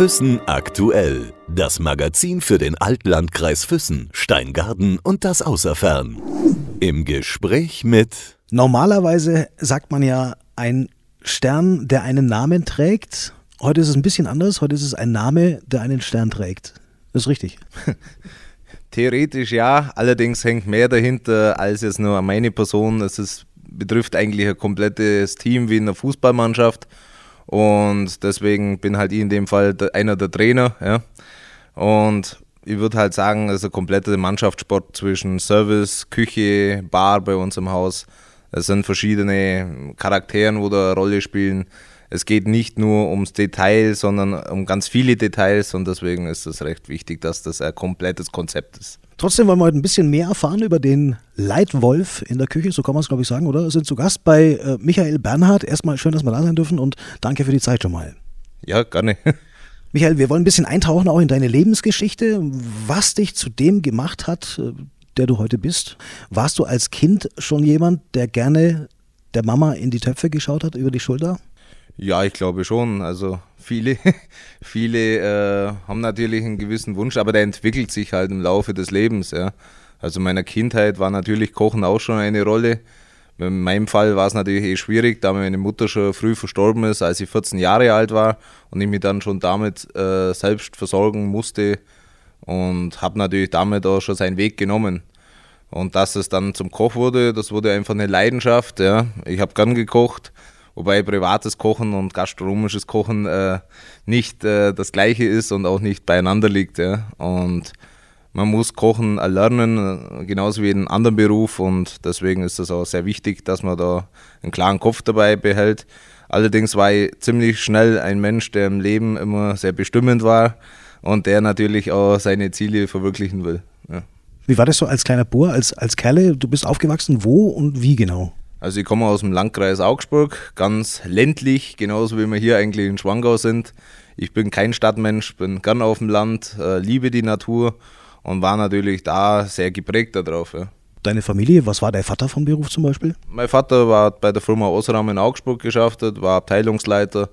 Füssen aktuell. Das Magazin für den Altlandkreis Füssen, Steingarten und das Außerfern. Im Gespräch mit. Normalerweise sagt man ja ein Stern, der einen Namen trägt. Heute ist es ein bisschen anders. Heute ist es ein Name, der einen Stern trägt. Das ist richtig. Theoretisch ja, allerdings hängt mehr dahinter als jetzt nur meine Person. Es ist, betrifft eigentlich ein komplettes Team wie in einer Fußballmannschaft. Und deswegen bin halt ich in dem Fall einer der Trainer. Ja. Und ich würde halt sagen, es ist ein kompletter Mannschaftssport zwischen Service, Küche, Bar bei uns im Haus. Es sind verschiedene Charakteren, wo da eine Rolle spielen. Es geht nicht nur ums Detail, sondern um ganz viele Details und deswegen ist es recht wichtig, dass das ein komplettes Konzept ist. Trotzdem wollen wir heute ein bisschen mehr erfahren über den Leitwolf in der Küche, so kann man es glaube ich sagen, oder? Wir sind zu Gast bei äh, Michael Bernhard. Erstmal schön, dass wir da sein dürfen und danke für die Zeit schon mal. Ja, gerne. Michael, wir wollen ein bisschen eintauchen auch in deine Lebensgeschichte, was dich zu dem gemacht hat, äh, der du heute bist. Warst du als Kind schon jemand, der gerne der Mama in die Töpfe geschaut hat über die Schulter? Ja, ich glaube schon. Also viele, viele äh, haben natürlich einen gewissen Wunsch, aber der entwickelt sich halt im Laufe des Lebens. Ja. Also in meiner Kindheit war natürlich Kochen auch schon eine Rolle. In meinem Fall war es natürlich eh schwierig, da meine Mutter schon früh verstorben ist, als ich 14 Jahre alt war und ich mich dann schon damit äh, selbst versorgen musste und habe natürlich damit auch schon seinen Weg genommen. Und dass es dann zum Koch wurde, das wurde einfach eine Leidenschaft. Ja. Ich habe gern gekocht, wobei privates Kochen und gastronomisches Kochen äh, nicht äh, das gleiche ist und auch nicht beieinander liegt. Ja. Und man muss Kochen erlernen, genauso wie in einem anderen Beruf und deswegen ist es auch sehr wichtig, dass man da einen klaren Kopf dabei behält. Allerdings war ich ziemlich schnell ein Mensch, der im Leben immer sehr bestimmend war und der natürlich auch seine Ziele verwirklichen will. Ja. Wie war das so als kleiner Bur, als, als Kerle? Du bist aufgewachsen, wo und wie genau? Also ich komme aus dem Landkreis Augsburg, ganz ländlich, genauso wie wir hier eigentlich in Schwangau sind. Ich bin kein Stadtmensch, bin gern auf dem Land, äh, liebe die Natur und war natürlich da sehr geprägt darauf. Ja. Deine Familie, was war dein Vater vom Beruf zum Beispiel? Mein Vater war bei der Firma Osram in Augsburg geschafft, war Abteilungsleiter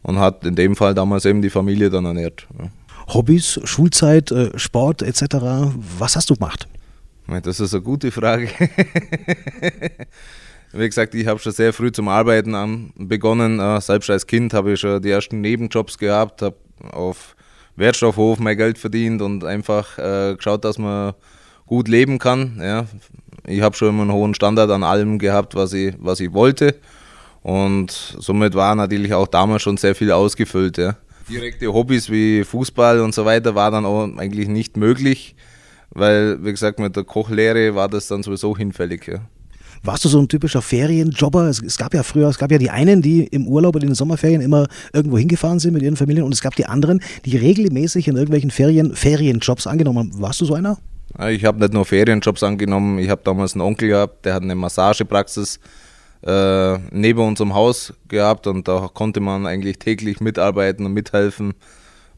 und hat in dem Fall damals eben die Familie dann ernährt. Ja. Hobbys, Schulzeit, äh, Sport etc. Was hast du gemacht? Das ist eine gute Frage. Wie gesagt, ich habe schon sehr früh zum Arbeiten begonnen. Äh, selbst als Kind habe ich schon die ersten Nebenjobs gehabt, habe auf Wertstoffhof mein Geld verdient und einfach äh, geschaut, dass man gut leben kann. Ja. Ich habe schon immer einen hohen Standard an allem gehabt, was ich, was ich wollte. Und somit war natürlich auch damals schon sehr viel ausgefüllt. Ja direkte Hobbys wie Fußball und so weiter war dann auch eigentlich nicht möglich, weil, wie gesagt, mit der Kochlehre war das dann sowieso hinfällig. Ja. Warst du so ein typischer Ferienjobber? Es, es, gab ja früher, es gab ja die einen, die im Urlaub oder in den Sommerferien immer irgendwo hingefahren sind mit ihren Familien und es gab die anderen, die regelmäßig in irgendwelchen Ferien Ferienjobs angenommen haben. Warst du so einer? Ich habe nicht nur Ferienjobs angenommen, ich habe damals einen Onkel gehabt, der hat eine Massagepraxis äh, neben unserem Haus gehabt und da konnte man eigentlich täglich mitarbeiten und mithelfen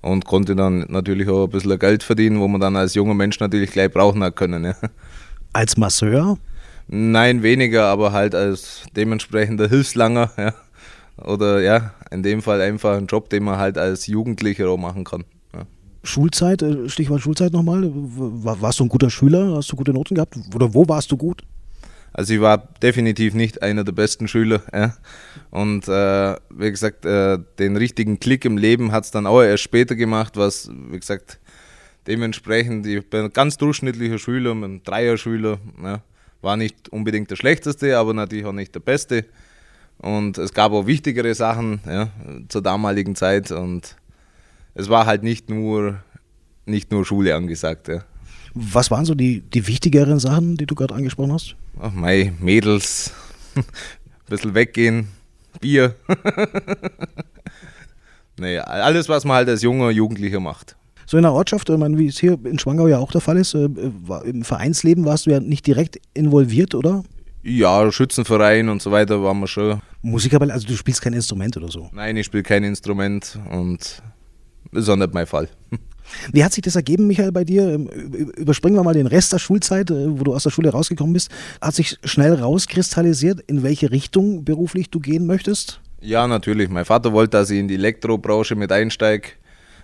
und konnte dann natürlich auch ein bisschen Geld verdienen, wo man dann als junger Mensch natürlich gleich brauchen hat können. Ja. Als Masseur? Nein, weniger, aber halt als dementsprechender Hilfslanger. Ja. Oder ja, in dem Fall einfach ein Job, den man halt als Jugendlicher auch machen kann. Ja. Schulzeit, äh, Stichwort Schulzeit nochmal. Warst du ein guter Schüler? Hast du gute Noten gehabt? Oder wo warst du gut? Also ich war definitiv nicht einer der besten Schüler. Ja. Und äh, wie gesagt, äh, den richtigen Klick im Leben hat es dann auch erst später gemacht, was, wie gesagt, dementsprechend, ich bin ein ganz durchschnittlicher Schüler, ein Dreier-Schüler. Ja. War nicht unbedingt der schlechteste, aber natürlich auch nicht der beste. Und es gab auch wichtigere Sachen ja, zur damaligen Zeit. Und es war halt nicht nur, nicht nur Schule angesagt. Ja. Was waren so die, die wichtigeren Sachen, die du gerade angesprochen hast? Ach, mei, Mädels, ein bisschen weggehen, Bier. naja, alles, was man halt als junger Jugendlicher macht. So in der Ortschaft, ich meine, wie es hier in Schwangau ja auch der Fall ist, äh, im Vereinsleben warst du ja nicht direkt involviert, oder? Ja, Schützenverein und so weiter waren wir schon. Musikerball, also du spielst kein Instrument oder so? Nein, ich spiele kein Instrument und ist auch nicht mein Fall. Wie hat sich das ergeben, Michael, bei dir? Ähm, überspringen wir mal den Rest der Schulzeit, äh, wo du aus der Schule rausgekommen bist. Hat sich schnell rauskristallisiert, in welche Richtung beruflich du gehen möchtest? Ja, natürlich. Mein Vater wollte, dass ich in die Elektrobranche mit einsteige,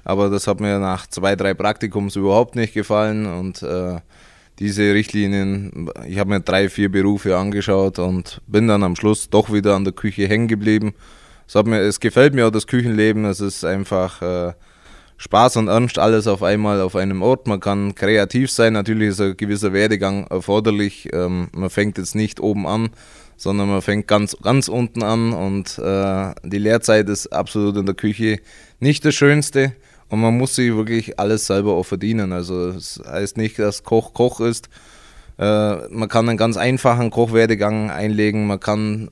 aber das hat mir nach zwei, drei Praktikums überhaupt nicht gefallen und äh, diese Richtlinien, ich habe mir drei, vier Berufe angeschaut und bin dann am Schluss doch wieder an der Küche hängen geblieben. Es, hat mir, es gefällt mir auch das Küchenleben, es ist einfach äh, Spaß und Ernst alles auf einmal auf einem Ort. Man kann kreativ sein, natürlich ist ein gewisser Werdegang erforderlich. Ähm, man fängt jetzt nicht oben an, sondern man fängt ganz, ganz unten an und äh, die Lehrzeit ist absolut in der Küche nicht das Schönste. Und man muss sich wirklich alles selber auch verdienen. Also es das heißt nicht, dass Koch Koch ist. Äh, man kann einen ganz einfachen Kochwerdegang einlegen, man kann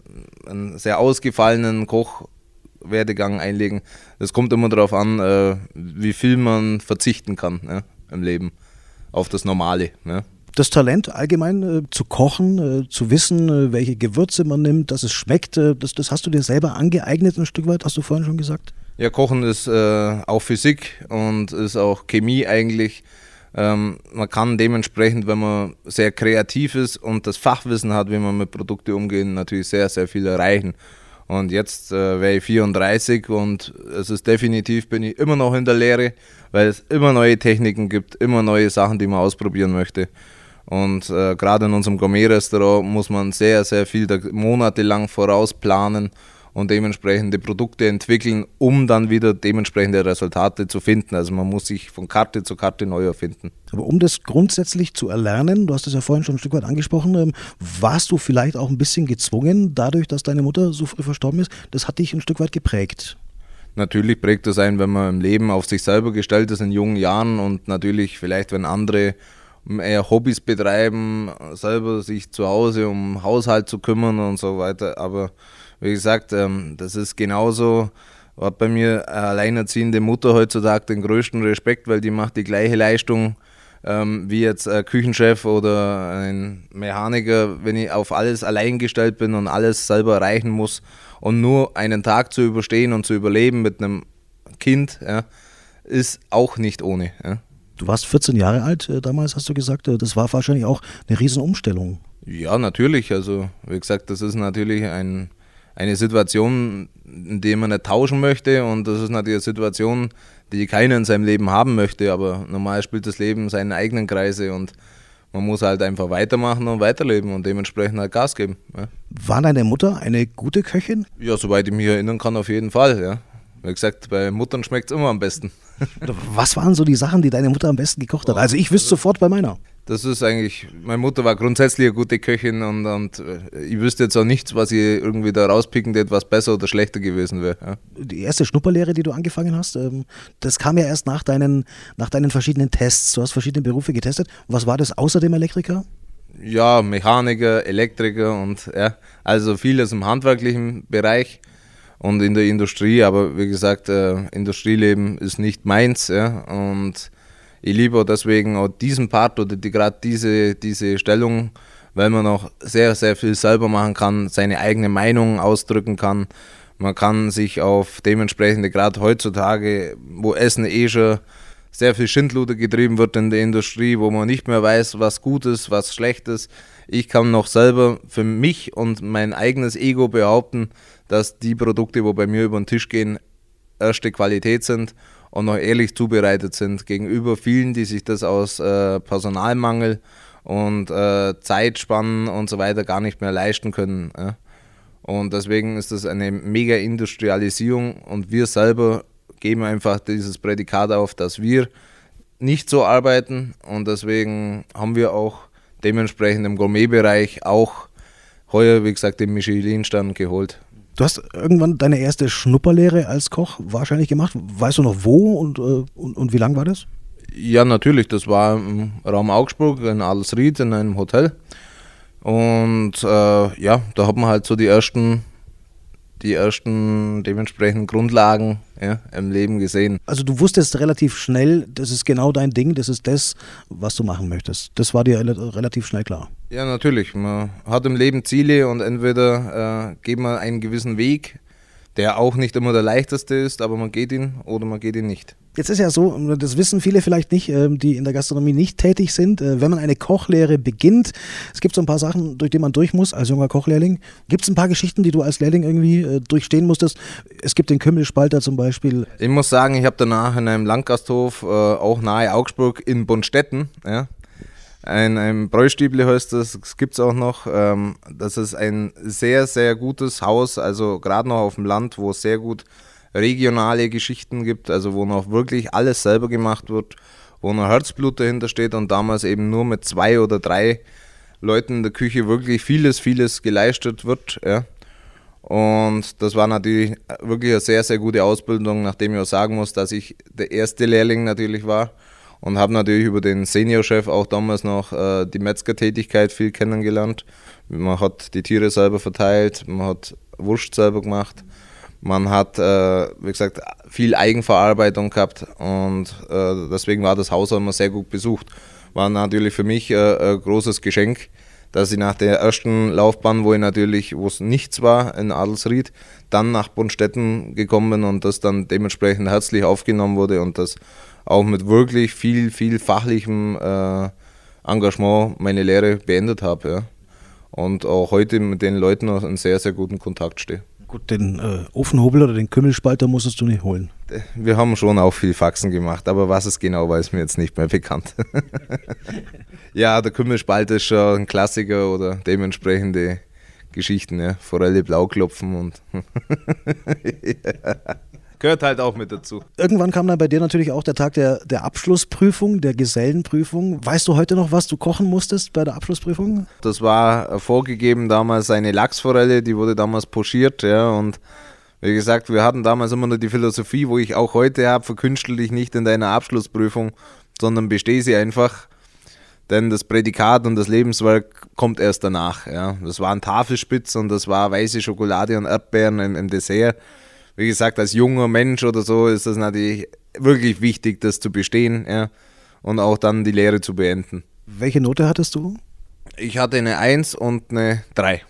einen sehr ausgefallenen Kochwerdegang einlegen. Es kommt immer darauf an, äh, wie viel man verzichten kann ne, im Leben auf das Normale. Ne das Talent allgemein äh, zu kochen, äh, zu wissen, äh, welche Gewürze man nimmt, dass es schmeckt, äh, das, das hast du dir selber angeeignet ein Stück weit, hast du vorhin schon gesagt? Ja, Kochen ist äh, auch Physik und ist auch Chemie eigentlich. Ähm, man kann dementsprechend, wenn man sehr kreativ ist und das Fachwissen hat, wie man mit Produkten umgeht, natürlich sehr, sehr viel erreichen. Und jetzt äh, wäre ich 34 und es ist definitiv, bin ich immer noch in der Lehre, weil es immer neue Techniken gibt, immer neue Sachen, die man ausprobieren möchte. Und äh, gerade in unserem Gourmet-Restaurant muss man sehr, sehr viel monatelang vorausplanen und dementsprechende Produkte entwickeln, um dann wieder dementsprechende Resultate zu finden. Also man muss sich von Karte zu Karte neu erfinden. Aber um das grundsätzlich zu erlernen, du hast es ja vorhin schon ein Stück weit angesprochen, ähm, warst du vielleicht auch ein bisschen gezwungen, dadurch, dass deine Mutter so früh verstorben ist, das hat dich ein Stück weit geprägt. Natürlich prägt das ein, wenn man im Leben auf sich selber gestellt ist in jungen Jahren und natürlich vielleicht, wenn andere eher Hobbys betreiben, selber sich zu Hause um Haushalt zu kümmern und so weiter. Aber wie gesagt, ähm, das ist genauso, hat bei mir eine alleinerziehende Mutter heutzutage den größten Respekt, weil die macht die gleiche Leistung ähm, wie jetzt ein Küchenchef oder ein Mechaniker, wenn ich auf alles allein gestellt bin und alles selber erreichen muss und nur einen Tag zu überstehen und zu überleben mit einem Kind, ja, ist auch nicht ohne. Ja. Du warst 14 Jahre alt äh, damals, hast du gesagt. Äh, das war wahrscheinlich auch eine Riesenumstellung. Ja, natürlich. Also, wie gesagt, das ist natürlich ein, eine Situation, in der man nicht tauschen möchte und das ist natürlich eine Situation, die keiner in seinem Leben haben möchte, aber normal spielt das Leben seine eigenen Kreise und man muss halt einfach weitermachen und weiterleben und dementsprechend halt Gas geben. Ja. War deine Mutter eine gute Köchin? Ja, soweit ich mich erinnern kann, auf jeden Fall, ja. Wie gesagt, bei Muttern schmeckt es immer am besten. Was waren so die Sachen, die deine Mutter am besten gekocht hat? Also ich wüsste sofort bei meiner. Das ist eigentlich, meine Mutter war grundsätzlich eine gute Köchin und, und äh, ich wüsste jetzt auch nichts, was ich irgendwie da rauspicken hätte, was besser oder schlechter gewesen wäre. Ja. Die erste Schnupperlehre, die du angefangen hast, ähm, das kam ja erst nach deinen, nach deinen verschiedenen Tests. Du hast verschiedene Berufe getestet. Was war das außer dem Elektriker? Ja, Mechaniker, Elektriker und ja, also vieles im handwerklichen Bereich und in der Industrie, aber wie gesagt, äh, Industrieleben ist nicht meins ja, und ich liebe deswegen auch diesen Part oder die, gerade diese, diese Stellung, weil man auch sehr, sehr viel selber machen kann, seine eigene Meinung ausdrücken kann. Man kann sich auf dementsprechende, gerade heutzutage, wo Essen eh schon sehr viel Schindluder getrieben wird in der Industrie, wo man nicht mehr weiß, was gut ist, was schlecht ist. Ich kann noch selber für mich und mein eigenes Ego behaupten, dass die Produkte, wo bei mir über den Tisch gehen, erste Qualität sind und noch ehrlich zubereitet sind gegenüber vielen, die sich das aus äh, Personalmangel und äh, Zeitspannen und so weiter gar nicht mehr leisten können. Ja. Und deswegen ist das eine mega Industrialisierung und wir selber geben einfach dieses Prädikat auf, dass wir nicht so arbeiten und deswegen haben wir auch dementsprechend im Gourmet-Bereich auch heuer, wie gesagt, den Michelin-Stern geholt. Du hast irgendwann deine erste Schnupperlehre als Koch wahrscheinlich gemacht. Weißt du noch wo und, äh, und, und wie lang war das? Ja, natürlich. Das war im Raum Augsburg in Adelsried in einem Hotel. Und äh, ja, da hat man halt so die ersten die ersten dementsprechenden Grundlagen ja, im Leben gesehen. Also du wusstest relativ schnell, das ist genau dein Ding, das ist das, was du machen möchtest. Das war dir relativ schnell klar. Ja, natürlich. Man hat im Leben Ziele und entweder äh, geht man einen gewissen Weg, der auch nicht immer der leichteste ist, aber man geht ihn oder man geht ihn nicht. Jetzt ist ja so, das wissen viele vielleicht nicht, ähm, die in der Gastronomie nicht tätig sind. Äh, wenn man eine Kochlehre beginnt, es gibt so ein paar Sachen, durch die man durch muss als junger Kochlehrling. Gibt es ein paar Geschichten, die du als Lehrling irgendwie äh, durchstehen musstest? Es gibt den Kümmelspalter zum Beispiel. Ich muss sagen, ich habe danach in einem Landgasthof, äh, auch nahe Augsburg, in Bonstetten, ja, ein, ein Bräustüble heißt das, das gibt es auch noch. Ähm, das ist ein sehr, sehr gutes Haus, also gerade noch auf dem Land, wo es sehr gut regionale Geschichten gibt, also wo noch wirklich alles selber gemacht wird, wo noch Herzblut dahinter steht und damals eben nur mit zwei oder drei Leuten in der Küche wirklich vieles, vieles geleistet wird. Ja. Und das war natürlich wirklich eine sehr, sehr gute Ausbildung, nachdem ich auch sagen muss, dass ich der erste Lehrling natürlich war und habe natürlich über den Seniorchef auch damals noch äh, die Metzgertätigkeit viel kennengelernt. Man hat die Tiere selber verteilt, man hat Wurst selber gemacht man hat, äh, wie gesagt, viel Eigenverarbeitung gehabt und äh, deswegen war das Haus auch immer sehr gut besucht. War natürlich für mich äh, ein großes Geschenk, dass ich nach der ersten Laufbahn, wo ich natürlich, wo es nichts war in Adelsried, dann nach Bonstetten gekommen bin und das dann dementsprechend herzlich aufgenommen wurde und das auch mit wirklich viel, viel fachlichem äh, Engagement meine Lehre beendet habe. Ja. Und auch heute mit den Leuten noch in sehr, sehr guten Kontakt stehe. Gut, den äh, Ofenhobel oder den Kümmelspalter musstest du nicht holen. Wir haben schon auch viel Faxen gemacht, aber was es genau war, ist mir jetzt nicht mehr bekannt. ja, der Kümmelspalter ist schon ein Klassiker oder dementsprechende Geschichten, ja. Forelle Blauklopfen und. ja. Gehört halt auch mit dazu. Irgendwann kam dann bei dir natürlich auch der Tag der, der Abschlussprüfung, der Gesellenprüfung. Weißt du heute noch, was du kochen musstest bei der Abschlussprüfung? Das war vorgegeben damals eine Lachsforelle, die wurde damals pochiert, ja, und wie gesagt, wir hatten damals immer nur die Philosophie, wo ich auch heute habe, verkünstel dich nicht in deiner Abschlussprüfung, sondern besteh sie einfach. Denn das Prädikat und das Lebenswerk kommt erst danach. Ja. Das waren Tafelspitz und das war weiße Schokolade und Erdbeeren im, im Dessert wie gesagt, als junger Mensch oder so ist das natürlich wirklich wichtig, das zu bestehen ja, und auch dann die Lehre zu beenden. Welche Note hattest du? Ich hatte eine 1 und eine 3.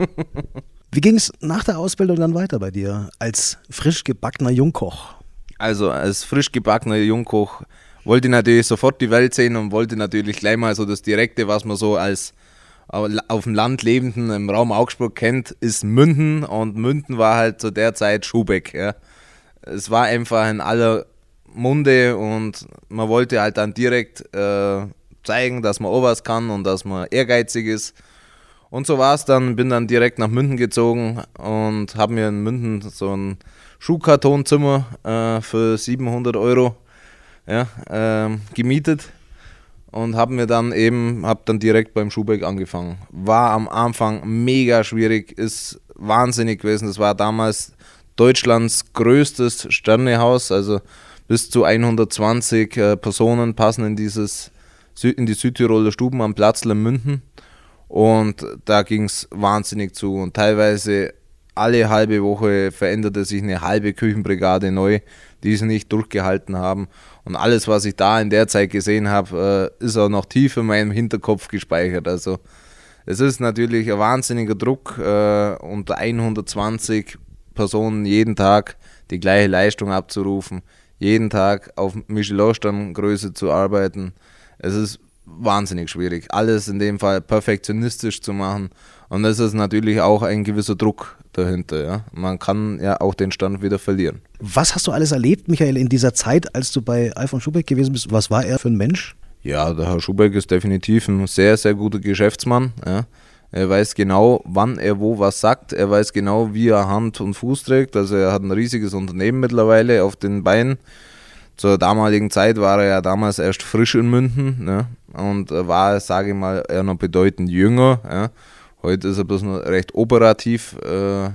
Wie ging es nach der Ausbildung dann weiter bei dir als frisch gebackener Jungkoch? Also als frisch gebackener Jungkoch wollte ich natürlich sofort die Welt sehen und wollte natürlich gleich mal so das Direkte, was man so als auf dem Land lebenden im Raum Augsburg kennt, ist Münden und Münden war halt zu der Zeit Schubeck. Ja. Es war einfach in aller Munde und man wollte halt dann direkt äh, zeigen, dass man auch was kann und dass man ehrgeizig ist. Und so war es dann, bin dann direkt nach Münden gezogen und habe mir in Münden so ein Schuhkartonzimmer äh, für 700 Euro ja, äh, gemietet und habe mir dann eben, habe dann direkt beim Schubeck angefangen. War am Anfang mega schwierig, ist wahnsinnig gewesen. Das war damals Deutschlands größtes Sternehaus, also bis zu 120 äh, Personen passen in dieses in die Südtiroler Stuben am Platz in München. Und da ging es wahnsinnig zu. Und teilweise alle halbe Woche veränderte sich eine halbe Küchenbrigade neu, die es nicht durchgehalten haben. Und alles, was ich da in der Zeit gesehen habe, äh, ist auch noch tief in meinem Hinterkopf gespeichert. Also es ist natürlich ein wahnsinniger Druck, äh, unter 120 Personen jeden Tag die gleiche Leistung abzurufen, jeden Tag auf Michelin-Stammgröße zu arbeiten. Es ist wahnsinnig schwierig, alles in dem Fall perfektionistisch zu machen. Und es ist natürlich auch ein gewisser Druck dahinter. Ja? Man kann ja auch den Stand wieder verlieren. Was hast du alles erlebt, Michael, in dieser Zeit, als du bei Alfons Schubeck gewesen bist? Was war er für ein Mensch? Ja, der Herr Schubeck ist definitiv ein sehr, sehr guter Geschäftsmann. Ja. Er weiß genau, wann er wo was sagt. Er weiß genau, wie er Hand und Fuß trägt. Also er hat ein riesiges Unternehmen mittlerweile auf den Beinen. Zur damaligen Zeit war er ja damals erst frisch in München ne? Und war, sage ich mal, eher noch bedeutend jünger. Ja. Heute ist er bloß noch recht operativ äh,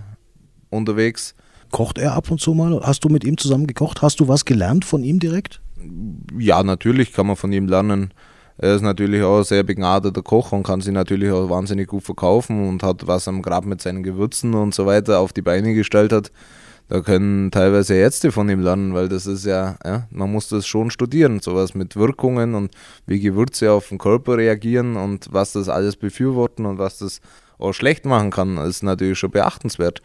unterwegs. Kocht er ab und zu mal? Hast du mit ihm zusammen gekocht? Hast du was gelernt von ihm direkt? Ja, natürlich kann man von ihm lernen. Er ist natürlich auch ein sehr begnadeter Koch und kann sich natürlich auch wahnsinnig gut verkaufen und hat was am Grab mit seinen Gewürzen und so weiter auf die Beine gestellt hat. Da können teilweise Ärzte von ihm lernen, weil das ist ja, ja, man muss das schon studieren, sowas mit Wirkungen und wie Gewürze auf den Körper reagieren und was das alles befürworten und was das auch schlecht machen kann, ist natürlich schon beachtenswert.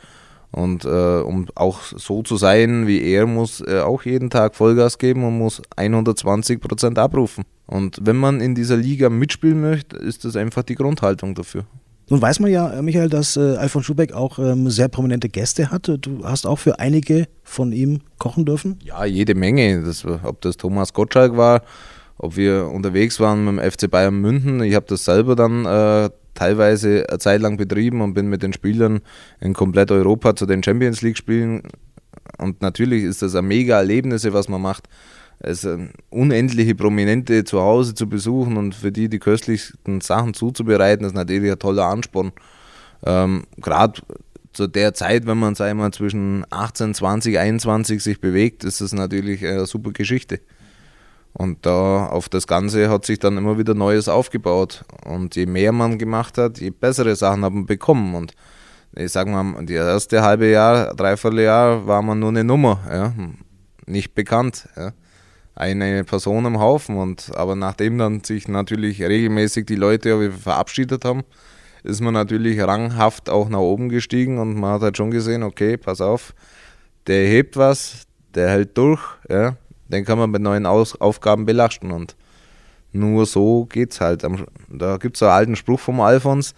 Und äh, um auch so zu sein wie er, muss er auch jeden Tag Vollgas geben und muss 120 Prozent abrufen. Und wenn man in dieser Liga mitspielen möchte, ist das einfach die Grundhaltung dafür. Nun weiß man ja, äh, Michael, dass äh, Alfons Schubeck auch ähm, sehr prominente Gäste hat. Du hast auch für einige von ihm kochen dürfen? Ja, jede Menge. Das, ob das Thomas Gottschalk war, ob wir unterwegs waren mit dem FC Bayern München. Ich habe das selber dann äh, teilweise eine Zeit lang betrieben und bin mit den Spielern in komplett Europa zu den Champions League Spielen. Und natürlich ist das ein mega Erlebnis, was man macht äh, unendliche Prominente zu Hause zu besuchen und für die die köstlichsten Sachen zuzubereiten, ist natürlich ein toller Ansporn. Ähm, Gerade zu der Zeit, wenn man sag mal, zwischen 18, 20, 21 sich bewegt, ist das natürlich eine super Geschichte. Und da auf das Ganze hat sich dann immer wieder Neues aufgebaut. Und je mehr man gemacht hat, je bessere Sachen hat man bekommen. Und ich sag mal, die erste halbe Jahr, dreiviertel Jahr war man nur eine Nummer, ja, nicht bekannt. Ja eine Person am Haufen. Und, aber nachdem dann sich natürlich regelmäßig die Leute verabschiedet haben, ist man natürlich ranghaft auch nach oben gestiegen und man hat halt schon gesehen, okay, pass auf, der hebt was, der hält durch, ja, den kann man mit neuen Aus Aufgaben belasten und nur so geht's halt. Da gibt es einen alten Spruch vom Alfons,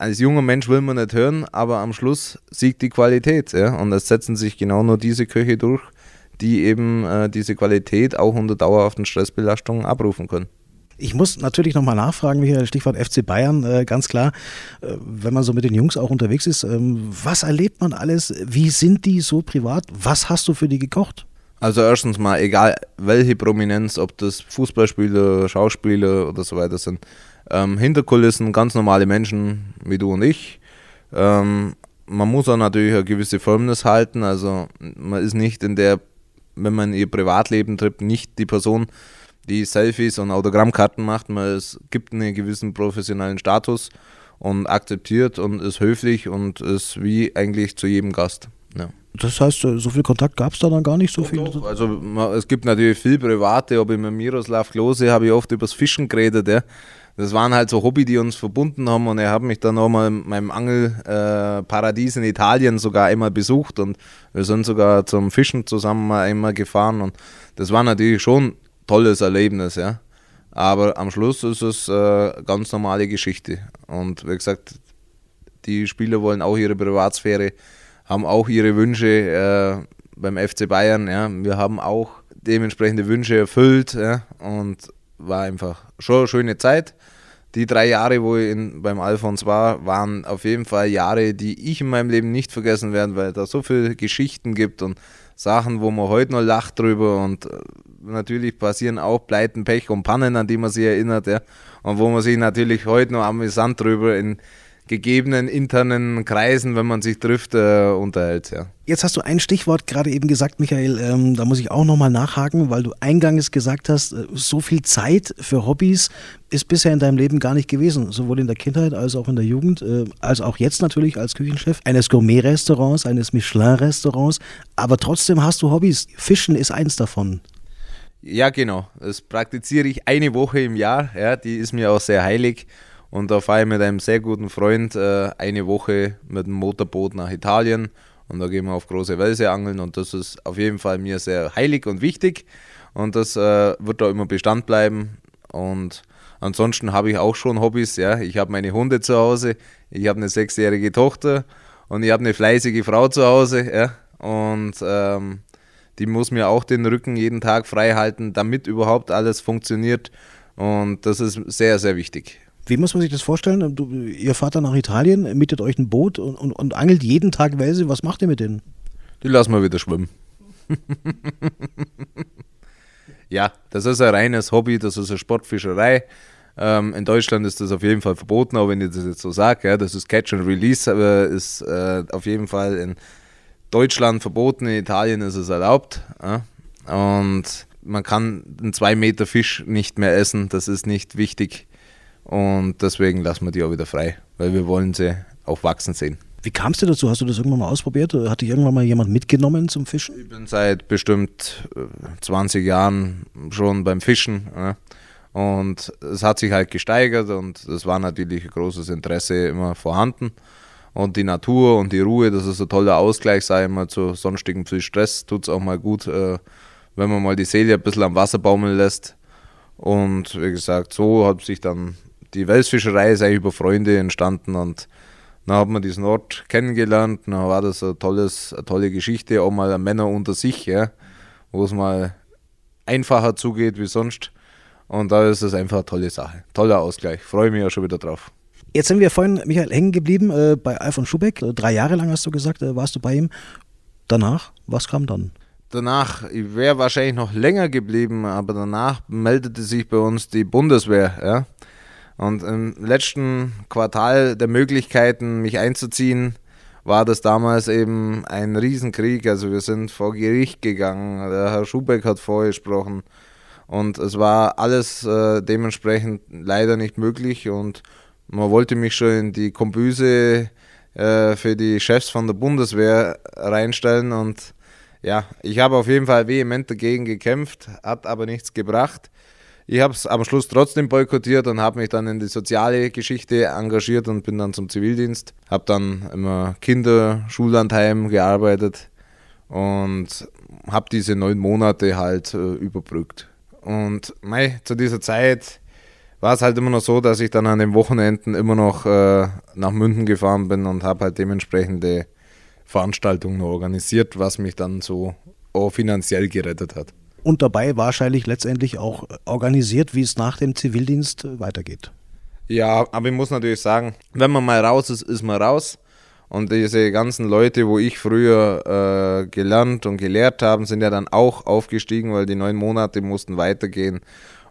als junger Mensch will man nicht hören, aber am Schluss siegt die Qualität. Ja? Und es setzen sich genau nur diese Köche durch, die eben äh, diese Qualität auch unter dauerhaften Stressbelastungen abrufen können. Ich muss natürlich nochmal nachfragen, Michael, Stichwort FC Bayern, äh, ganz klar, äh, wenn man so mit den Jungs auch unterwegs ist, ähm, was erlebt man alles? Wie sind die so privat? Was hast du für die gekocht? Also erstens mal, egal welche Prominenz, ob das Fußballspieler, Schauspieler oder so weiter sind, ähm, hinter Kulissen ganz normale Menschen wie du und ich. Ähm, man muss auch natürlich eine gewisse Firmness halten, also man ist nicht in der wenn man ihr Privatleben trifft, nicht die Person, die Selfies und Autogrammkarten macht. Man es gibt einen gewissen professionellen Status und akzeptiert und ist höflich und ist wie eigentlich zu jedem Gast. Ja. Das heißt, äh, so viel Kontakt gab es da dann gar nicht so doch, viel? Doch. Also es gibt natürlich viel Private, ob ich mit Miroslav Klose habe ich oft übers Fischen geredet, ja das waren halt so Hobby, die uns verbunden haben und er hat mich dann nochmal in meinem Angelparadies äh, in Italien sogar einmal besucht und wir sind sogar zum Fischen zusammen mal einmal gefahren und das war natürlich schon ein tolles Erlebnis, ja. Aber am Schluss ist es äh, ganz normale Geschichte und wie gesagt, die Spieler wollen auch ihre Privatsphäre, haben auch ihre Wünsche äh, beim FC Bayern, ja. Wir haben auch dementsprechende Wünsche erfüllt, ja, und war einfach schon eine schöne Zeit. Die drei Jahre, wo ich in, beim Alphons war, waren auf jeden Fall Jahre, die ich in meinem Leben nicht vergessen werde, weil da so viele Geschichten gibt und Sachen, wo man heute noch lacht drüber und äh, natürlich passieren auch Pleiten, Pech und Pannen, an die man sich erinnert, ja. Und wo man sich natürlich heute noch amüsant drüber in gegebenen internen Kreisen, wenn man sich trifft, äh, unterhält. Ja. Jetzt hast du ein Stichwort gerade eben gesagt, Michael, ähm, da muss ich auch nochmal nachhaken, weil du eingangs gesagt hast, äh, so viel Zeit für Hobbys ist bisher in deinem Leben gar nicht gewesen, sowohl in der Kindheit als auch in der Jugend, äh, als auch jetzt natürlich als Küchenchef eines Gourmet-Restaurants, eines Michelin-Restaurants, aber trotzdem hast du Hobbys. Fischen ist eins davon. Ja, genau. Das praktiziere ich eine Woche im Jahr. Ja, die ist mir auch sehr heilig. Und da fahre ich mit einem sehr guten Freund äh, eine Woche mit dem Motorboot nach Italien. Und da gehen wir auf große Welse angeln. Und das ist auf jeden Fall mir sehr heilig und wichtig. Und das äh, wird da immer Bestand bleiben. Und ansonsten habe ich auch schon Hobbys, ja, ich habe meine Hunde zu Hause, ich habe eine sechsjährige Tochter. Und ich habe eine fleißige Frau zu Hause, ja, und ähm, die muss mir auch den Rücken jeden Tag frei halten, damit überhaupt alles funktioniert. Und das ist sehr, sehr wichtig. Wie muss man sich das vorstellen? Du, ihr fahrt dann nach Italien, mietet euch ein Boot und, und, und angelt jeden Tag Welse. Was macht ihr mit denen? Die lassen wir wieder schwimmen. ja, das ist ein reines Hobby, das ist eine Sportfischerei. Ähm, in Deutschland ist das auf jeden Fall verboten, auch wenn ich das jetzt so sage. Ja, das ist Catch and Release, aber ist äh, auf jeden Fall in Deutschland verboten, in Italien ist es erlaubt. Ja? Und man kann einen 2 Meter Fisch nicht mehr essen, das ist nicht wichtig. Und deswegen lassen wir die auch wieder frei, weil wir wollen sie auch wachsen sehen. Wie kamst du dazu? Hast du das irgendwann mal ausprobiert? Hat dich irgendwann mal jemand mitgenommen zum Fischen? Ich bin seit bestimmt 20 äh, Jahren schon beim Fischen. Ja. Und es hat sich halt gesteigert und es war natürlich ein großes Interesse immer vorhanden. und die Natur und die Ruhe, das ist ein toller Ausgleich, sei mal zu sonstigem viel Stress, tut es auch mal gut, äh, wenn man mal die Seele ein bisschen am Wasser baumeln lässt. Und wie gesagt, so hat sich dann die Welsfischerei ist eigentlich über Freunde entstanden und dann hat man diesen Ort kennengelernt, dann war das ein tolles, eine tolle Geschichte, auch mal Männer unter sich, ja, wo es mal einfacher zugeht wie sonst. Und da ist es einfach eine tolle Sache. Toller Ausgleich. Freue mich ja schon wieder drauf. Jetzt sind wir vorhin, Michael, hängen geblieben äh, bei Alfons Schubeck. Äh, drei Jahre lang hast du gesagt, äh, warst du bei ihm. Danach, was kam dann? Danach, ich wäre wahrscheinlich noch länger geblieben, aber danach meldete sich bei uns die Bundeswehr. Ja? Und im letzten Quartal der Möglichkeiten, mich einzuziehen, war das damals eben ein Riesenkrieg. Also wir sind vor Gericht gegangen, der Herr Schubeck hat vorgesprochen und es war alles äh, dementsprechend leider nicht möglich und man wollte mich schon in die Kombüse äh, für die Chefs von der Bundeswehr reinstellen und ja, ich habe auf jeden Fall vehement dagegen gekämpft, hat aber nichts gebracht. Ich habe es am Schluss trotzdem boykottiert und habe mich dann in die soziale Geschichte engagiert und bin dann zum Zivildienst. Habe dann immer Kinder, Schullandheim gearbeitet und habe diese neun Monate halt äh, überbrückt. Und mei, zu dieser Zeit war es halt immer noch so, dass ich dann an den Wochenenden immer noch äh, nach München gefahren bin und habe halt dementsprechende Veranstaltungen organisiert, was mich dann so auch finanziell gerettet hat. Und dabei wahrscheinlich letztendlich auch organisiert, wie es nach dem Zivildienst weitergeht. Ja, aber ich muss natürlich sagen, wenn man mal raus ist, ist man raus. Und diese ganzen Leute, wo ich früher äh, gelernt und gelehrt habe, sind ja dann auch aufgestiegen, weil die neun Monate mussten weitergehen.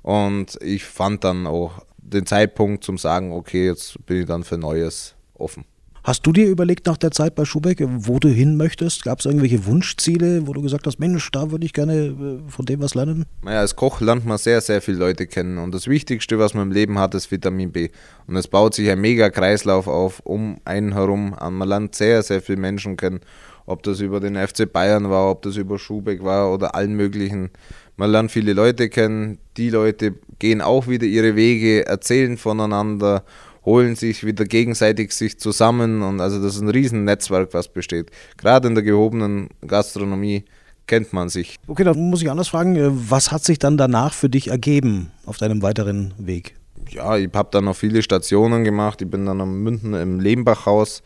Und ich fand dann auch den Zeitpunkt zum sagen, okay, jetzt bin ich dann für Neues offen. Hast du dir überlegt nach der Zeit bei Schubeck, wo du hin möchtest? Gab es irgendwelche Wunschziele, wo du gesagt hast, Mensch, da würde ich gerne äh, von dem was lernen? Naja, als Koch lernt man sehr, sehr viele Leute kennen. Und das Wichtigste, was man im Leben hat, ist Vitamin B. Und es baut sich ein mega Kreislauf auf, um einen herum. Man lernt sehr, sehr viele Menschen kennen. Ob das über den FC Bayern war, ob das über Schubeck war oder allen möglichen. Man lernt viele Leute kennen, die Leute gehen auch wieder ihre Wege, erzählen voneinander, holen sich wieder gegenseitig sich zusammen und also das ist ein Riesennetzwerk, was besteht. Gerade in der gehobenen Gastronomie kennt man sich. Okay, dann muss ich anders fragen, äh, was hat sich dann danach für dich ergeben auf deinem weiteren Weg? Ja, ich habe dann noch viele Stationen gemacht. Ich bin dann am München im Lehmbachhaus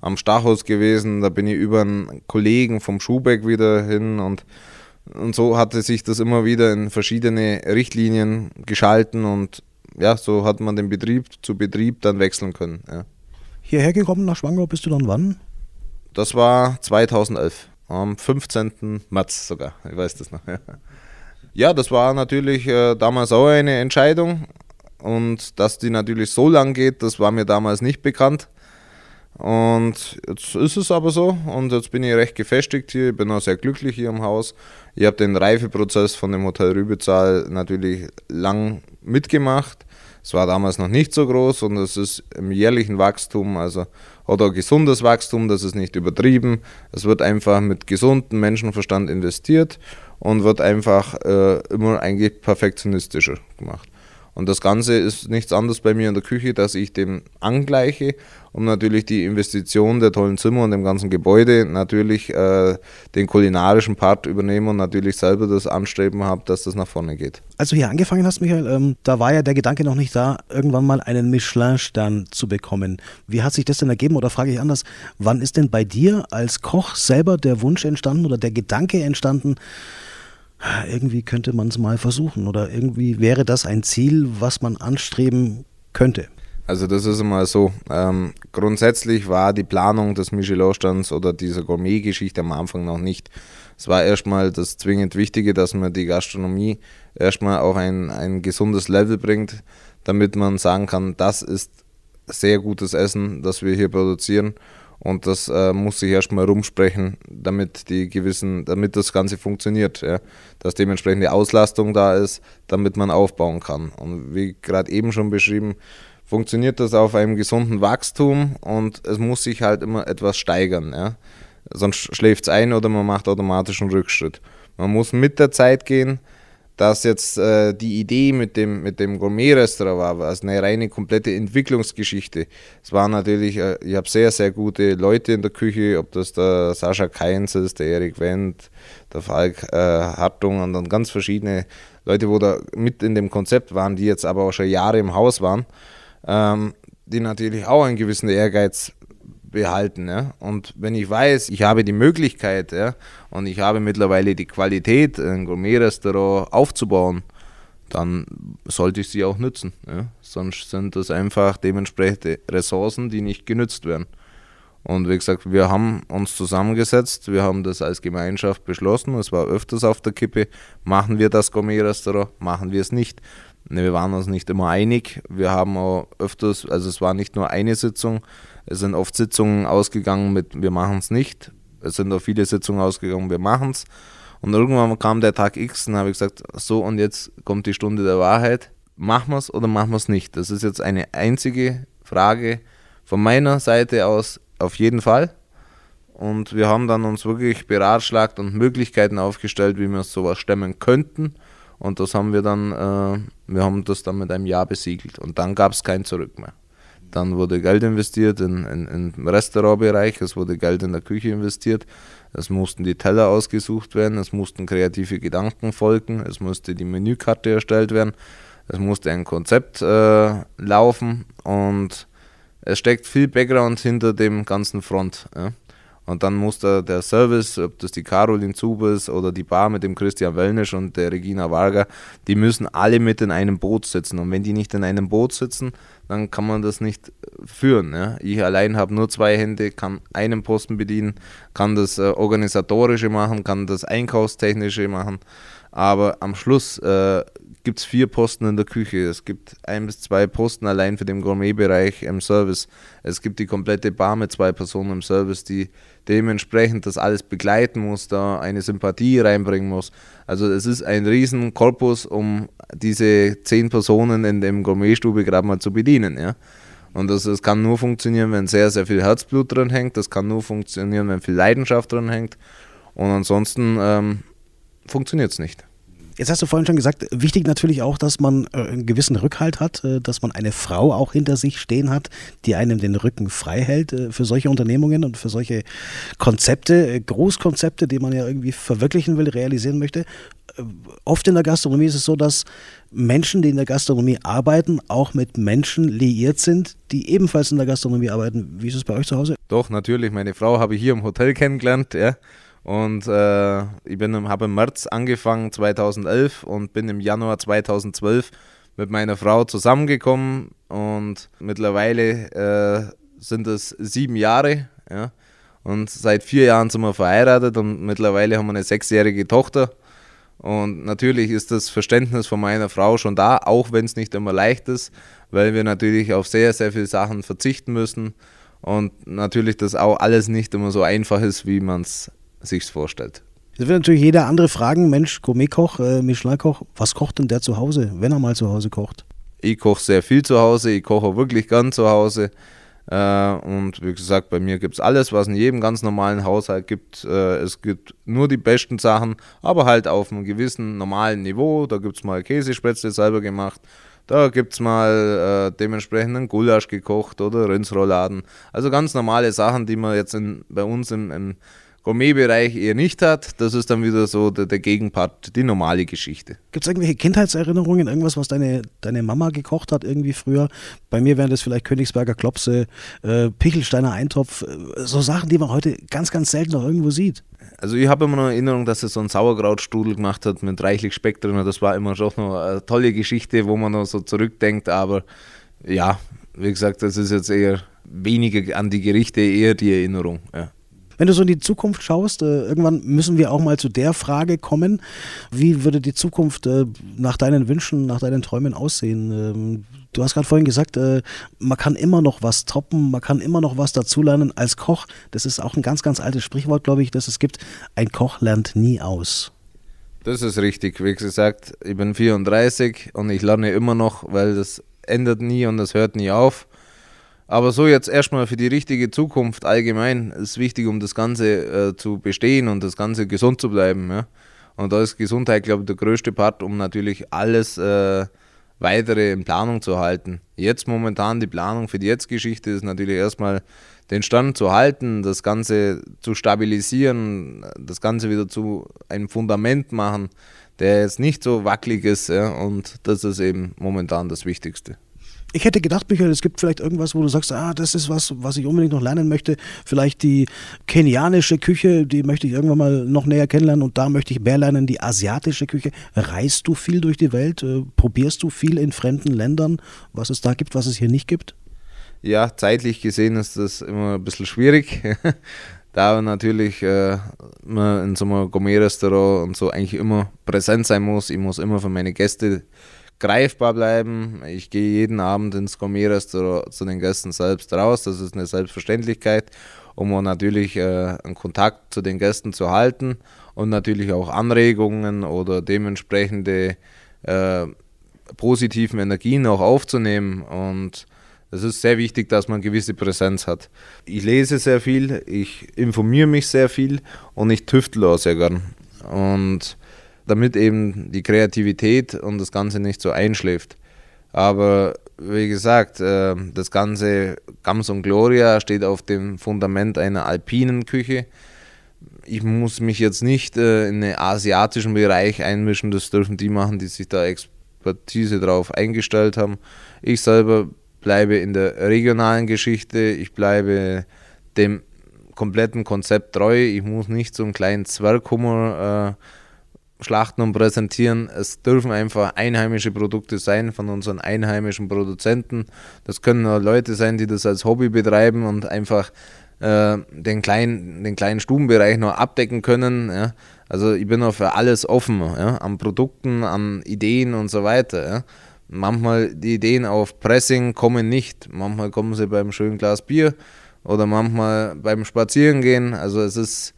am Stachus gewesen. Da bin ich über einen Kollegen vom Schubeck wieder hin und und so hatte sich das immer wieder in verschiedene Richtlinien geschalten und ja, so hat man den Betrieb zu Betrieb dann wechseln können. Ja. Hierher gekommen nach Schwangau bist du dann wann? Das war 2011, am 15. März sogar, ich weiß das noch. Ja, ja das war natürlich äh, damals auch eine Entscheidung und dass die natürlich so lang geht, das war mir damals nicht bekannt. Und jetzt ist es aber so und jetzt bin ich recht gefestigt hier, ich bin auch sehr glücklich hier im Haus. Ich habe den Reifeprozess von dem Hotel Rübezahl natürlich lang mitgemacht. Es war damals noch nicht so groß und es ist im jährlichen Wachstum, also oder gesundes Wachstum, das ist nicht übertrieben. Es wird einfach mit gesundem Menschenverstand investiert und wird einfach äh, immer eigentlich perfektionistischer gemacht. Und das Ganze ist nichts anderes bei mir in der Küche, dass ich dem angleiche, um natürlich die Investition der tollen Zimmer und dem ganzen Gebäude natürlich äh, den kulinarischen Part übernehme und natürlich selber das Anstreben habe, dass das nach vorne geht. Als du hier angefangen hast, Michael, ähm, da war ja der Gedanke noch nicht da, irgendwann mal einen Michelin-Stern zu bekommen. Wie hat sich das denn ergeben? Oder frage ich anders, wann ist denn bei dir als Koch selber der Wunsch entstanden oder der Gedanke entstanden, irgendwie könnte man es mal versuchen oder irgendwie wäre das ein Ziel, was man anstreben könnte. Also das ist immer so. Ähm, grundsätzlich war die Planung des Michelin-Sterns oder dieser Gourmet-Geschichte am Anfang noch nicht. Es war erstmal das zwingend Wichtige, dass man die Gastronomie erstmal auf ein, ein gesundes Level bringt, damit man sagen kann, das ist sehr gutes Essen, das wir hier produzieren und das äh, muss sich erstmal rumsprechen, damit die gewissen, damit das Ganze funktioniert, ja. dass dementsprechend die Auslastung da ist, damit man aufbauen kann. Und wie gerade eben schon beschrieben, funktioniert das auf einem gesunden Wachstum und es muss sich halt immer etwas steigern. Ja. Sonst schläft es ein oder man macht automatisch einen Rückschritt. Man muss mit der Zeit gehen, dass jetzt äh, die Idee mit dem, mit dem Gourmet-Restaurant war, war es eine reine komplette Entwicklungsgeschichte. Es waren natürlich, äh, ich habe sehr, sehr gute Leute in der Küche, ob das der Sascha Keins ist, der Erik Wendt, der Falk äh, Hartung und dann ganz verschiedene Leute, wo da mit in dem Konzept waren, die jetzt aber auch schon Jahre im Haus waren, ähm, die natürlich auch einen gewissen Ehrgeiz behalten. Ja? Und wenn ich weiß, ich habe die Möglichkeit ja, und ich habe mittlerweile die Qualität, ein Gourmet-Restaurant aufzubauen, dann sollte ich sie auch nutzen. Ja? Sonst sind das einfach dementsprechende Ressourcen, die nicht genützt werden. Und wie gesagt, wir haben uns zusammengesetzt, wir haben das als Gemeinschaft beschlossen, es war öfters auf der Kippe, machen wir das Gourmet-Restaurant, machen wir es nicht. Wir waren uns nicht immer einig, wir haben auch öfters, also es war nicht nur eine Sitzung, es sind oft Sitzungen ausgegangen mit, wir machen es nicht. Es sind auch viele Sitzungen ausgegangen, wir machen es. Und irgendwann kam der Tag X und habe ich gesagt, so und jetzt kommt die Stunde der Wahrheit. Machen wir es oder machen wir es nicht? Das ist jetzt eine einzige Frage von meiner Seite aus auf jeden Fall. Und wir haben dann uns wirklich beratschlagt und Möglichkeiten aufgestellt, wie wir sowas stemmen könnten. Und das haben wir dann, äh, wir haben das dann mit einem Ja besiegelt. Und dann gab es kein Zurück mehr. Dann wurde Geld investiert in, in, im Restaurantbereich, es wurde Geld in der Küche investiert, es mussten die Teller ausgesucht werden, es mussten kreative Gedanken folgen, es musste die Menükarte erstellt werden, es musste ein Konzept äh, laufen und es steckt viel Background hinter dem ganzen Front. Ja. Und dann muss da der Service, ob das die Caroline Zuber ist oder die Bar mit dem Christian Wellnisch und der Regina Varga, die müssen alle mit in einem Boot sitzen. Und wenn die nicht in einem Boot sitzen, dann kann man das nicht führen. Ja. Ich allein habe nur zwei Hände, kann einen Posten bedienen, kann das äh, Organisatorische machen, kann das Einkaufstechnische machen. Aber am Schluss äh, gibt es vier Posten in der Küche. Es gibt ein bis zwei Posten allein für den Gourmetbereich im Service. Es gibt die komplette Bar mit zwei Personen im Service, die dementsprechend das alles begleiten muss, da eine Sympathie reinbringen muss. Also es ist ein riesen Korpus, um diese zehn Personen in dem Gourmetstube gerade mal zu bedienen. Ja? Und das, das kann nur funktionieren, wenn sehr, sehr viel Herzblut drin hängt. Das kann nur funktionieren, wenn viel Leidenschaft drin hängt. Und ansonsten ähm, funktioniert es nicht. Jetzt hast du vorhin schon gesagt, wichtig natürlich auch, dass man äh, einen gewissen Rückhalt hat, äh, dass man eine Frau auch hinter sich stehen hat, die einem den Rücken frei hält äh, für solche Unternehmungen und für solche Konzepte, Großkonzepte, die man ja irgendwie verwirklichen will, realisieren möchte. Oft in der Gastronomie ist es so, dass Menschen, die in der Gastronomie arbeiten, auch mit Menschen liiert sind, die ebenfalls in der Gastronomie arbeiten. Wie ist es bei euch zu Hause? Doch, natürlich. Meine Frau habe ich hier im Hotel kennengelernt. Ja. Und äh, ich habe im März angefangen, 2011, und bin im Januar 2012 mit meiner Frau zusammengekommen. Und mittlerweile äh, sind es sieben Jahre. Ja. Und seit vier Jahren sind wir verheiratet und mittlerweile haben wir eine sechsjährige Tochter. Und natürlich ist das Verständnis von meiner Frau schon da, auch wenn es nicht immer leicht ist, weil wir natürlich auf sehr, sehr viele Sachen verzichten müssen. Und natürlich das auch alles nicht immer so einfach ist, wie man es sich vorstellt. Jetzt wird natürlich jeder andere fragen, Mensch, Gourmetkoch, äh, Michelin-Koch, was kocht denn der zu Hause, wenn er mal zu Hause kocht? Ich koche sehr viel zu Hause, ich koche wirklich gern zu Hause. Äh, und wie gesagt, bei mir gibt es alles, was in jedem ganz normalen Haushalt gibt. Äh, es gibt nur die besten Sachen, aber halt auf einem gewissen normalen Niveau. Da gibt es mal Käsespätzle selber gemacht. Da gibt es mal äh, dementsprechend einen Gulasch gekocht oder Rindsrouladen. Also ganz normale Sachen, die man jetzt in, bei uns im, im Gourmetbereich eher nicht hat. Das ist dann wieder so der, der Gegenpart, die normale Geschichte. Gibt es irgendwelche Kindheitserinnerungen, irgendwas, was deine, deine Mama gekocht hat irgendwie früher? Bei mir wären das vielleicht Königsberger Klopse, äh, Pichelsteiner Eintopf, äh, so Sachen, die man heute ganz, ganz selten noch irgendwo sieht. Also ich habe immer noch Erinnerung, dass er so einen Sauerkrautstrudel gemacht hat mit reichlich Speck drin. Das war immer schon noch eine tolle Geschichte, wo man noch so zurückdenkt. Aber ja, wie gesagt, das ist jetzt eher weniger an die Gerichte, eher die Erinnerung. Ja. Wenn du so in die Zukunft schaust, äh, irgendwann müssen wir auch mal zu der Frage kommen, wie würde die Zukunft äh, nach deinen Wünschen, nach deinen Träumen aussehen? Ähm, du hast gerade vorhin gesagt, äh, man kann immer noch was toppen, man kann immer noch was dazulernen als Koch. Das ist auch ein ganz, ganz altes Sprichwort, glaube ich, das es gibt. Ein Koch lernt nie aus. Das ist richtig. Wie gesagt, ich bin 34 und ich lerne immer noch, weil das ändert nie und das hört nie auf. Aber so jetzt erstmal für die richtige Zukunft allgemein ist wichtig, um das Ganze äh, zu bestehen und das Ganze gesund zu bleiben. Ja? Und da ist Gesundheit, glaube ich, der größte Part, um natürlich alles äh, weitere in Planung zu halten. Jetzt momentan die Planung für die Jetzt-Geschichte ist natürlich erstmal den Stand zu halten, das Ganze zu stabilisieren, das Ganze wieder zu einem Fundament machen, der jetzt nicht so wackelig ist. Ja, und das ist eben momentan das Wichtigste. Ich hätte gedacht, Michael, es gibt vielleicht irgendwas, wo du sagst, ah, das ist was, was ich unbedingt noch lernen möchte. Vielleicht die kenianische Küche, die möchte ich irgendwann mal noch näher kennenlernen und da möchte ich mehr lernen, die asiatische Küche. Reist du viel durch die Welt? Äh, probierst du viel in fremden Ländern, was es da gibt, was es hier nicht gibt? Ja, zeitlich gesehen ist das immer ein bisschen schwierig. da natürlich äh, man in so einem Gourmet-Restaurant und so eigentlich immer präsent sein muss. Ich muss immer für meine Gäste greifbar bleiben. Ich gehe jeden Abend ins Gourmet-Restaurant zu den Gästen selbst raus. Das ist eine Selbstverständlichkeit, um natürlich äh, einen Kontakt zu den Gästen zu halten und natürlich auch Anregungen oder dementsprechende äh, positiven Energien auch aufzunehmen. Und es ist sehr wichtig, dass man gewisse Präsenz hat. Ich lese sehr viel, ich informiere mich sehr viel und ich tüftle auch sehr gern. Und damit eben die Kreativität und das Ganze nicht so einschläft. Aber wie gesagt, äh, das ganze Gams und Gloria steht auf dem Fundament einer alpinen Küche. Ich muss mich jetzt nicht äh, in den asiatischen Bereich einmischen, das dürfen die machen, die sich da Expertise drauf eingestellt haben. Ich selber bleibe in der regionalen Geschichte, ich bleibe dem kompletten Konzept treu. Ich muss nicht so einen kleinen Zwerghummer äh, schlachten und präsentieren. Es dürfen einfach einheimische Produkte sein von unseren einheimischen Produzenten. Das können Leute sein, die das als Hobby betreiben und einfach äh, den, kleinen, den kleinen Stubenbereich noch abdecken können. Ja. Also ich bin auch für alles offen, ja, an Produkten, an Ideen und so weiter. Ja. Manchmal die Ideen auf Pressing kommen nicht, manchmal kommen sie beim schönen Glas Bier oder manchmal beim Spazierengehen. Also es ist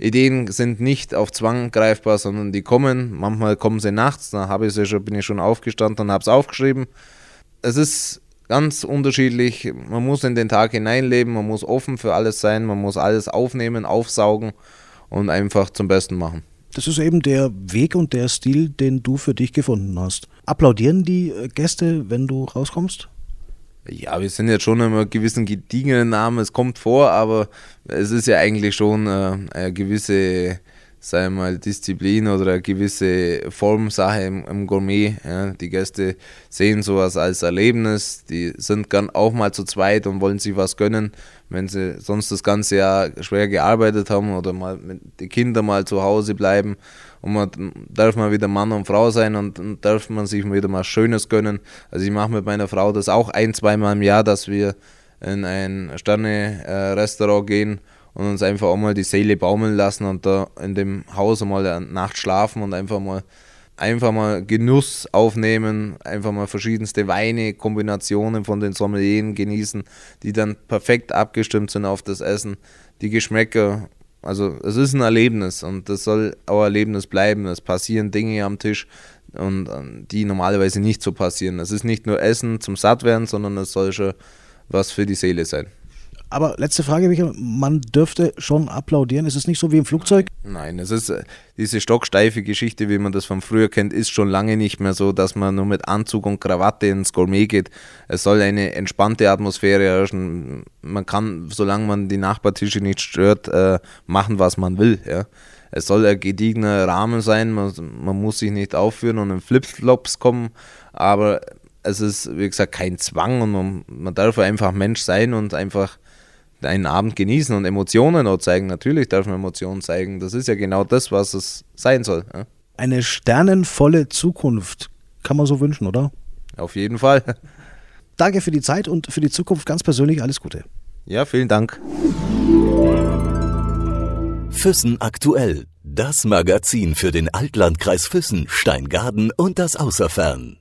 Ideen sind nicht auf Zwang greifbar, sondern die kommen. Manchmal kommen sie nachts, dann habe ich sie schon, bin ich schon aufgestanden und habe es aufgeschrieben. Es ist ganz unterschiedlich. Man muss in den Tag hineinleben, man muss offen für alles sein, man muss alles aufnehmen, aufsaugen und einfach zum Besten machen. Das ist eben der Weg und der Stil, den du für dich gefunden hast. Applaudieren die äh, Gäste, wenn du rauskommst? Ja, wir sind jetzt schon in einem gewissen gediegenen Namen, es kommt vor, aber es ist ja eigentlich schon äh, eine gewisse, wir mal, Disziplin oder eine gewisse Formsache im, im Gourmet. Ja. Die Gäste sehen sowas als Erlebnis, die sind gern auch mal zu zweit und wollen sich was gönnen, wenn sie sonst das ganze Jahr schwer gearbeitet haben oder mal mit den Kindern mal zu Hause bleiben und man darf mal wieder Mann und Frau sein und, und darf man sich wieder mal Schönes gönnen. Also ich mache mit meiner Frau das auch ein, zweimal im Jahr, dass wir in ein Sterne-Restaurant gehen und uns einfach auch mal die Seele baumeln lassen und da in dem Haus mal eine Nacht schlafen und einfach mal einfach mal Genuss aufnehmen, einfach mal verschiedenste Weine, Kombinationen von den Sommelieren genießen, die dann perfekt abgestimmt sind auf das Essen, die Geschmäcker also es ist ein Erlebnis und das soll auch Erlebnis bleiben. Es passieren Dinge am Tisch und ähm, die normalerweise nicht so passieren. Es ist nicht nur Essen zum Sattwerden, sondern es soll schon was für die Seele sein. Aber letzte Frage, Michael, man dürfte schon applaudieren. Ist es nicht so wie im Flugzeug? Nein, es ist äh, diese stocksteife Geschichte, wie man das von früher kennt, ist schon lange nicht mehr so, dass man nur mit Anzug und Krawatte ins Gourmet geht. Es soll eine entspannte Atmosphäre herrschen. Man kann, solange man die Nachbartische nicht stört, äh, machen, was man will. Es soll ein gediegener Rahmen sein. Man, man muss sich nicht aufführen und in Flipflops kommen, aber es ist, wie gesagt, kein Zwang und man, man darf einfach Mensch sein und einfach einen Abend genießen und Emotionen auch zeigen. Natürlich darf man Emotionen zeigen. Das ist ja genau das, was es sein soll. Ja. Eine sternenvolle Zukunft kann man so wünschen, oder? Auf jeden Fall. Danke für die Zeit und für die Zukunft ganz persönlich alles Gute. Ja, vielen Dank. Füssen aktuell. Das Magazin für den Altlandkreis Füssen, Steingaden und das Außerfern.